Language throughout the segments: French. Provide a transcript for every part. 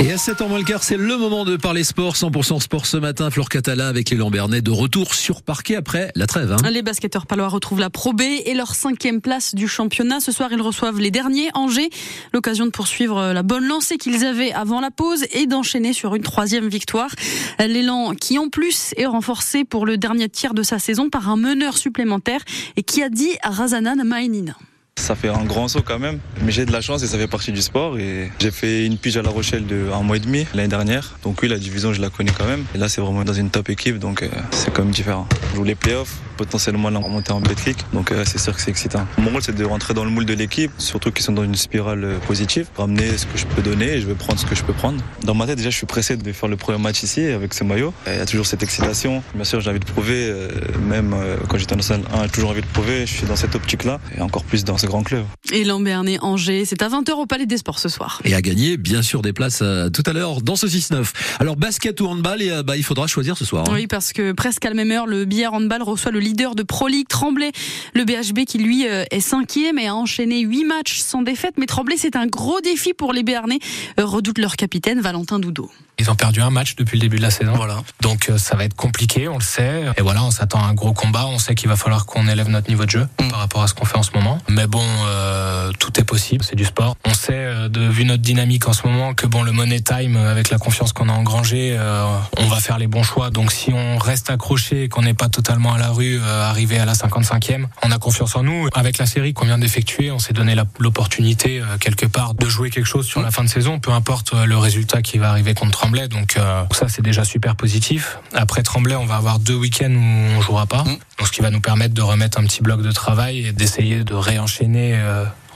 Et à 7h moins le quart, c'est le moment de parler sport. 100% sport ce matin. Flore Catala avec les Lambernais de retour sur parquet après la trêve. Hein. Les basketteurs palois retrouvent la Pro B et leur cinquième place du championnat. Ce soir, ils reçoivent les derniers, Angers. L'occasion de poursuivre la bonne lancée qu'ils avaient avant la pause et d'enchaîner sur une troisième victoire. L'élan qui, en plus, est renforcé pour le dernier tiers de sa saison par un meneur supplémentaire et qui a dit à Razanan Maïnina. Ça fait un grand saut quand même, mais j'ai de la chance et ça fait partie du sport. Et j'ai fait une pige à La Rochelle de un mois et demi l'année dernière. Donc oui, la division, je la connais quand même. Et là, c'est vraiment dans une top équipe, donc euh, c'est quand même différent. Je joue les playoffs, potentiellement la remonter en Betclic, donc euh, c'est sûr que c'est excitant. Mon rôle, c'est de rentrer dans le moule de l'équipe, surtout qu'ils sont dans une spirale euh, positive, ramener ce que je peux donner et je vais prendre ce que je peux prendre. Dans ma tête, déjà, je suis pressé de faire le premier match ici avec ce maillot. Il y a toujours cette excitation. Bien sûr, j'ai envie de prouver, même quand j'étais en salle 1, j'ai toujours envie de prouver. Je suis dans cette optique-là et encore plus dans ce grand Et Lambernay Angers, c'est à 20h au Palais des Sports ce soir. Et à gagner, bien sûr, des places euh, tout à l'heure dans ce 6-9. Alors, basket ou handball, et, euh, bah, il faudra choisir ce soir. Hein. Oui, parce que presque à la même heure, le billard handball reçoit le leader de Pro League, Tremblay. Le BHB qui, lui, euh, est cinquième et a enchaîné 8 matchs sans défaite. Mais Tremblay, c'est un gros défi pour les Béarnais, redoute leur capitaine, Valentin Doudot. Ils ont perdu un match depuis le début de la saison. Voilà. Donc ça va être compliqué, on le sait. Et voilà, on s'attend à un gros combat. On sait qu'il va falloir qu'on élève notre niveau de jeu mm. par rapport à ce qu'on fait en ce moment. Mais bon, tout est possible, c'est du sport. On sait, euh, de vu notre dynamique en ce moment, que bon, le money time, euh, avec la confiance qu'on a engrangée, euh, on va faire les bons choix. Donc si on reste accroché et qu'on n'est pas totalement à la rue, arrivé à la 55e, on a confiance en nous. Avec la série qu'on vient d'effectuer, on s'est donné l'opportunité quelque part de jouer quelque chose sur la fin de saison, peu importe le résultat qui va arriver contre Tremblay. Donc ça, c'est déjà super positif. Après Tremblay, on va avoir deux week-ends où on jouera pas. Mmh. Donc ce qui va nous permettre de remettre un petit bloc de travail et d'essayer de réenchaîner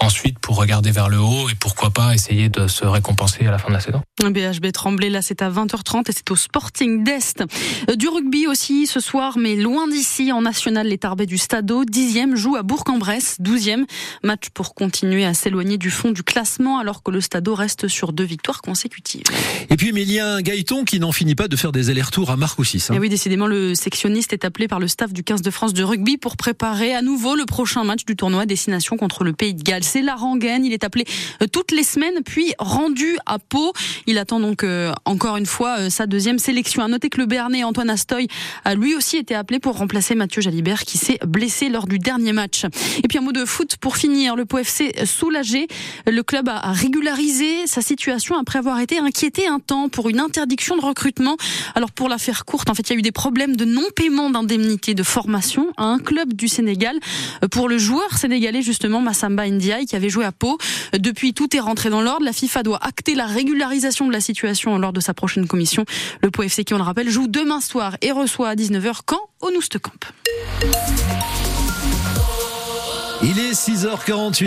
ensuite pour regarder vers le haut et pourquoi pas essayer de se récompenser à la fin de la saison. BHB Tremblay, là c'est à 20h30 et c'est au Sporting d'Est. Euh, du rugby aussi ce soir, mais loin d'ici, en national, les Tarbés du Stadeau, 10e, joue à Bourg-en-Bresse, 12e. Match pour continuer à s'éloigner du fond du classement alors que le Stadeau reste sur deux victoires consécutives. Et puis Emilien Gaëton qui n'en finit pas de faire des allers-retours à Marcoussis. Hein. Et oui, décidément, le sectionniste est appelé par le staff du 15 de France de rugby pour préparer à nouveau le prochain match du tournoi destination contre le Pays de Galles c'est la rengaine. Il est appelé euh, toutes les semaines, puis rendu à Pau. Il attend donc euh, encore une fois euh, sa deuxième sélection. À noter que le Béarnais Antoine Astoy a lui aussi été appelé pour remplacer Mathieu Jalibert qui s'est blessé lors du dernier match. Et puis un mot de foot pour finir. Le POFC soulagé. Le club a régularisé sa situation après avoir été inquiété un temps pour une interdiction de recrutement. Alors pour la faire courte, en fait, il y a eu des problèmes de non-paiement d'indemnité de formation à un club du Sénégal pour le joueur sénégalais justement Massamba Qui avait joué à Pau. Depuis, tout est rentré dans l'ordre. La FIFA doit acter la régularisation de la situation lors de sa prochaine commission. Le Pau qui on le rappelle, joue demain soir et reçoit à 19h quand au Noustecamp. Il est 6h48.